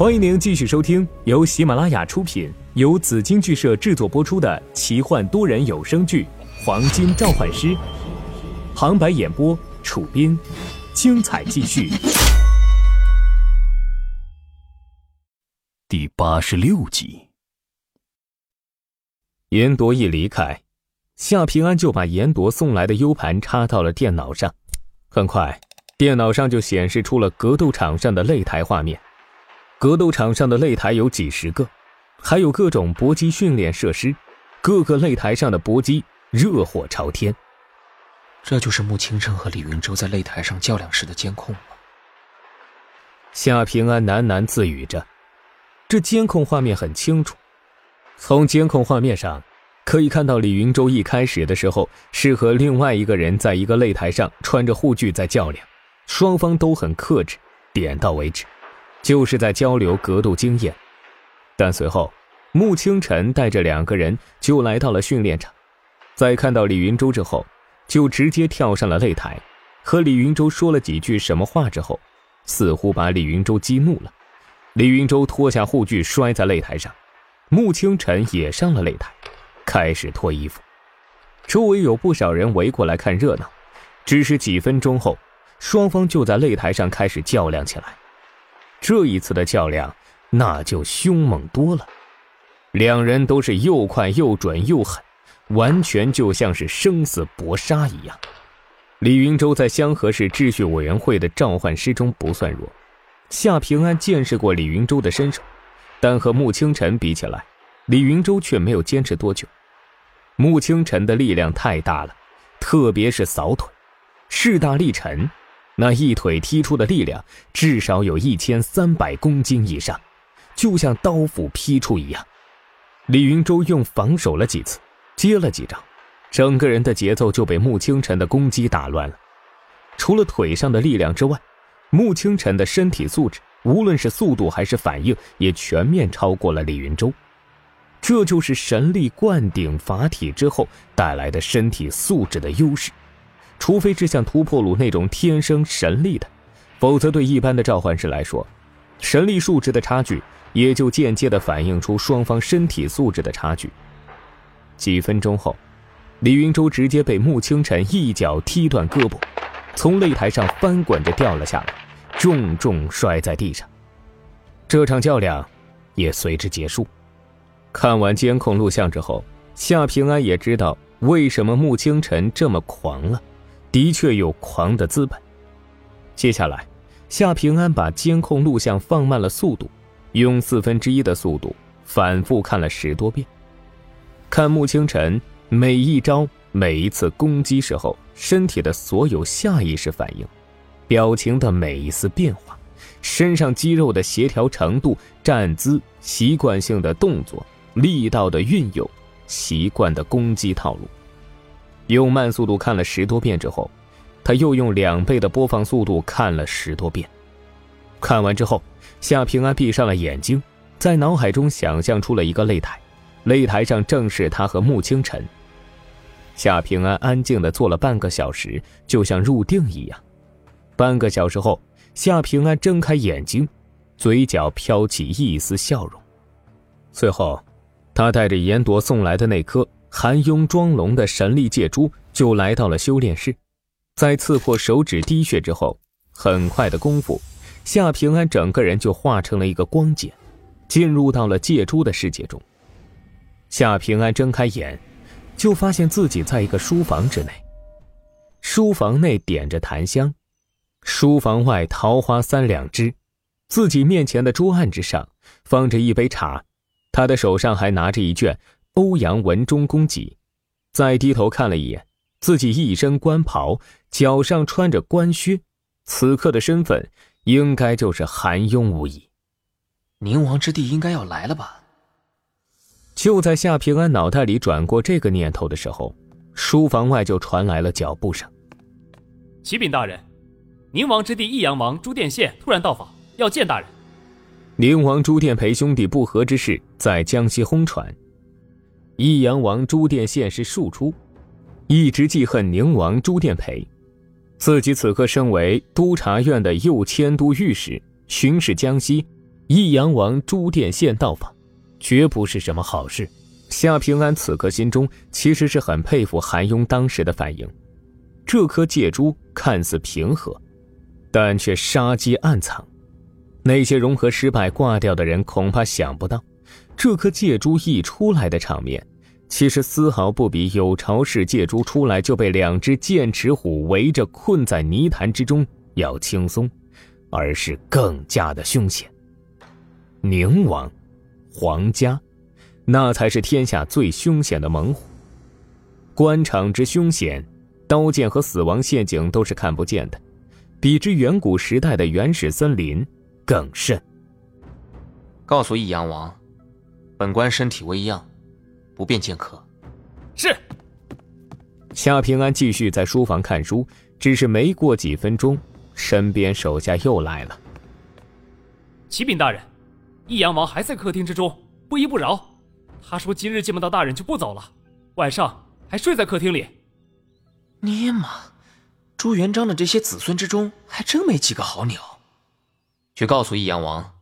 欢迎您继续收听由喜马拉雅出品、由紫金剧社制作播出的奇幻多人有声剧《黄金召唤师》，旁白演播：楚斌，精彩继续。第八十六集，严铎一离开，夏平安就把严铎送来的 U 盘插到了电脑上，很快，电脑上就显示出了格斗场上的擂台画面。格斗场上的擂台有几十个，还有各种搏击训练设施，各个擂台上的搏击热火朝天。这就是穆清晨和李云洲在擂台上较量时的监控吗？夏平安喃喃自语着。这监控画面很清楚，从监控画面上可以看到，李云洲一开始的时候是和另外一个人在一个擂台上穿着护具在较量，双方都很克制，点到为止。就是在交流格斗经验，但随后，穆清晨带着两个人就来到了训练场，在看到李云洲之后，就直接跳上了擂台，和李云洲说了几句什么话之后，似乎把李云洲激怒了。李云洲脱下护具摔在擂台上，穆清晨也上了擂台，开始脱衣服。周围有不少人围过来看热闹，只是几分钟后，双方就在擂台上开始较量起来。这一次的较量，那就凶猛多了。两人都是又快又准又狠，完全就像是生死搏杀一样。李云洲在香河市秩序委员会的召唤师中不算弱，夏平安见识过李云洲的身手，但和穆清晨比起来，李云洲却没有坚持多久。穆清晨的力量太大了，特别是扫腿，势大力沉。那一腿踢出的力量至少有一千三百公斤以上，就像刀斧劈出一样。李云洲用防守了几次，接了几招，整个人的节奏就被穆清晨的攻击打乱了。除了腿上的力量之外，穆清晨的身体素质，无论是速度还是反应，也全面超过了李云洲。这就是神力灌顶法体之后带来的身体素质的优势。除非是像突破鲁那种天生神力的，否则对一般的召唤师来说，神力数值的差距也就间接的反映出双方身体素质的差距。几分钟后，李云洲直接被穆清晨一脚踢断胳膊，从擂台上翻滚着掉了下来，重重摔在地上。这场较量也随之结束。看完监控录像之后，夏平安也知道为什么穆清晨这么狂了。的确有狂的资本。接下来，夏平安把监控录像放慢了速度，用四分之一的速度反复看了十多遍，看穆清晨每一招、每一次攻击时候身体的所有下意识反应，表情的每一丝变化，身上肌肉的协调程度、站姿、习惯性的动作、力道的运用、习惯的攻击套路。用慢速度看了十多遍之后，他又用两倍的播放速度看了十多遍。看完之后，夏平安闭上了眼睛，在脑海中想象出了一个擂台，擂台上正是他和穆清晨。夏平安安静的坐了半个小时，就像入定一样。半个小时后，夏平安睁开眼睛，嘴角飘起一丝笑容。最后，他带着严铎送来的那颗。含雍庄龙的神力借珠就来到了修炼室，在刺破手指滴血之后，很快的功夫，夏平安整个人就化成了一个光茧，进入到了借珠的世界中。夏平安睁开眼，就发现自己在一个书房之内，书房内点着檀香，书房外桃花三两枝，自己面前的桌案之上放着一杯茶，他的手上还拿着一卷。欧阳文忠公集，再低头看了一眼自己一身官袍，脚上穿着官靴，此刻的身份应该就是韩雍无疑。宁王之地应该要来了吧？就在夏平安脑袋里转过这个念头的时候，书房外就传来了脚步声。启禀大人，宁王之地益阳王朱殿宪突然到访，要见大人。宁王朱殿培兄弟不和之事在江西轰传。益阳王朱殿宪是庶出，一直记恨宁王朱殿培。自己此刻身为督察院的右迁都御史，巡视江西，益阳王朱殿宪到访，绝不是什么好事。夏平安此刻心中其实是很佩服韩雍当时的反应。这颗戒珠看似平和，但却杀机暗藏。那些融合失败挂掉的人恐怕想不到，这颗戒珠一出来的场面，其实丝毫不比有巢氏借珠出来就被两只剑齿虎围着困在泥潭之中要轻松，而是更加的凶险。宁王，皇家，那才是天下最凶险的猛虎。官场之凶险，刀剑和死亡陷阱都是看不见的，比之远古时代的原始森林更甚。告诉益阳王，本官身体微恙，不便见客。是。夏平安继续在书房看书，只是没过几分钟，身边手下又来了。启禀大人。益阳王还在客厅之中，不依不饶。他说今日见不到大人就不走了，晚上还睡在客厅里。尼玛，朱元璋的这些子孙之中还真没几个好鸟。去告诉益阳王，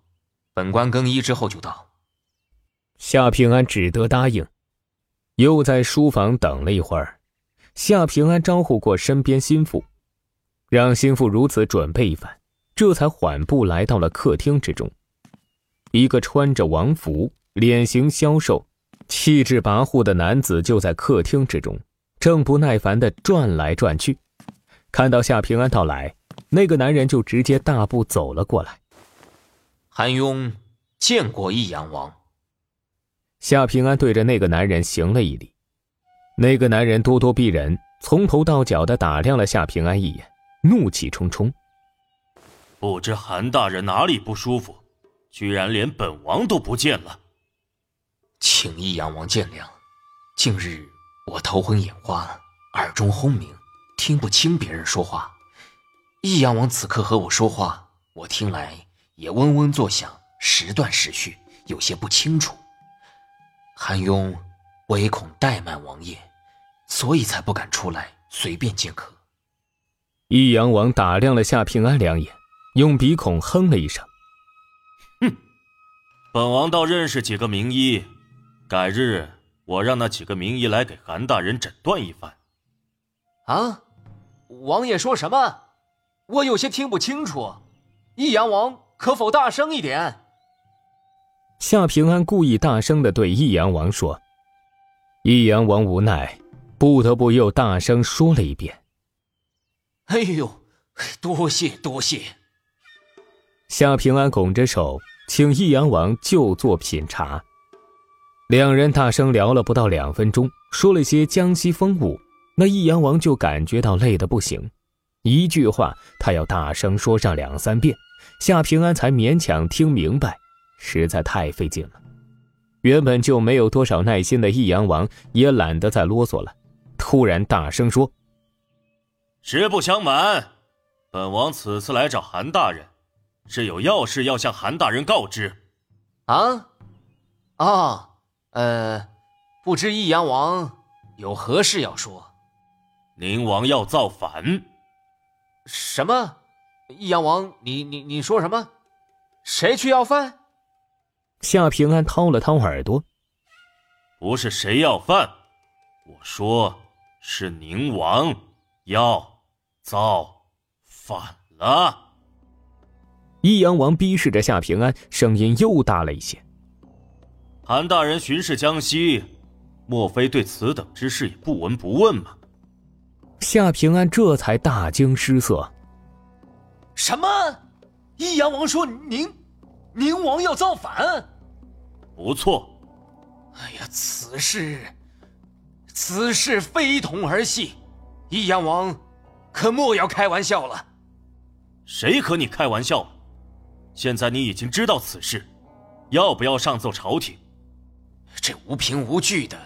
本官更衣之后就到。夏平安只得答应，又在书房等了一会儿。夏平安招呼过身边心腹，让心腹如此准备一番，这才缓步来到了客厅之中。一个穿着王服、脸型消瘦、气质跋扈的男子就在客厅之中，正不耐烦地转来转去。看到夏平安到来，那个男人就直接大步走了过来。韩雍见过益阳王。夏平安对着那个男人行了一礼。那个男人咄咄逼人，从头到脚的打量了夏平安一眼，怒气冲冲：“不知韩大人哪里不舒服？”居然连本王都不见了，请益阳王见谅。近日我头昏眼花，耳中轰鸣，听不清别人说话。益阳王此刻和我说话，我听来也嗡嗡作响，时断时续，有些不清楚。韩雍唯恐怠慢王爷，所以才不敢出来随便见客。益阳王打量了夏平安两眼，用鼻孔哼了一声。哼本王倒认识几个名医，改日我让那几个名医来给韩大人诊断一番。啊，王爷说什么？我有些听不清楚。益阳王可否大声一点？夏平安故意大声的对益阳王说。益阳王无奈，不得不又大声说了一遍。哎呦，多谢多谢。夏平安拱着手。请益阳王就坐品茶。两人大声聊了不到两分钟，说了些江西风物，那益阳王就感觉到累得不行，一句话他要大声说上两三遍，夏平安才勉强听明白，实在太费劲了。原本就没有多少耐心的益阳王也懒得再啰嗦了，突然大声说：“实不相瞒，本王此次来找韩大人。”是有要事要向韩大人告知，啊，啊，呃，不知益阳王有何事要说？宁王要造反。什么？益阳王，你你你说什么？谁去要饭？夏平安掏了掏耳朵，不是谁要饭，我说是宁王要造反了。益阳王逼视着夏平安，声音又大了一些。韩大人巡视江西，莫非对此等之事也不闻不问吗？夏平安这才大惊失色。什么？益阳王说宁宁王要造反？不错。哎呀，此事此事非同儿戏，益阳王可莫要开玩笑了。谁和你开玩笑？现在你已经知道此事，要不要上奏朝廷？这无凭无据的，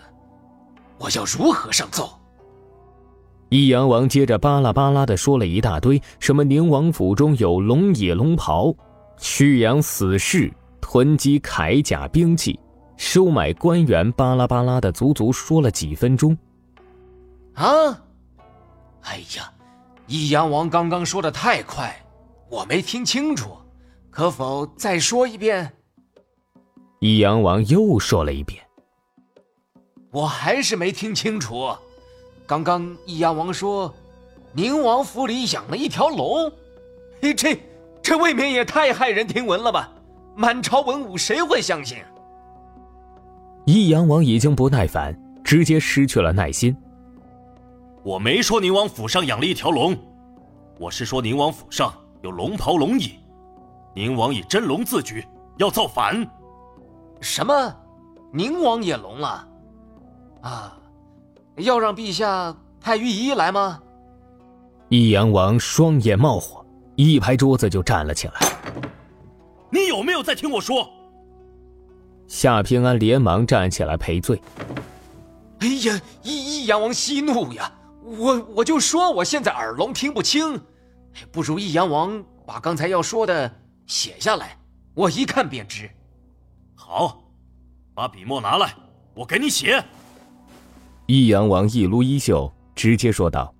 我要如何上奏？益阳王接着巴拉巴拉的说了一大堆，什么宁王府中有龙野龙袍，蓄养死士，囤积铠甲兵器，收买官员，巴拉巴拉的足足说了几分钟。啊！哎呀，益阳王刚刚说的太快，我没听清楚。可否再说一遍？益阳王又说了一遍。我还是没听清楚。刚刚益阳王说，宁王府里养了一条龙。嘿，这这未免也太骇人听闻了吧！满朝文武谁会相信？益阳王已经不耐烦，直接失去了耐心。我没说宁王府上养了一条龙，我是说宁王府上有龙袍龙椅，宁王以真龙自居，要造反。什么？宁王也聋了？啊！要让陛下派御医来吗？益阳王双眼冒火，一拍桌子就站了起来。你有没有在听我说？夏平安连忙站起来赔罪。哎呀，一一阳王息怒呀！我我就说我现在耳聋听不清，不如一阳王把刚才要说的写下来，我一看便知。好，把笔墨拿来，我给你写。益阳王一撸衣袖，直接说道：“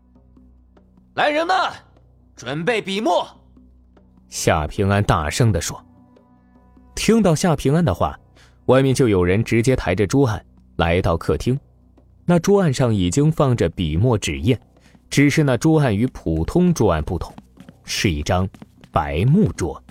来人们，准备笔墨。”夏平安大声的说。听到夏平安的话，外面就有人直接抬着桌案来到客厅。那桌案上已经放着笔墨纸砚，只是那桌案与普通桌案不同，是一张白木桌。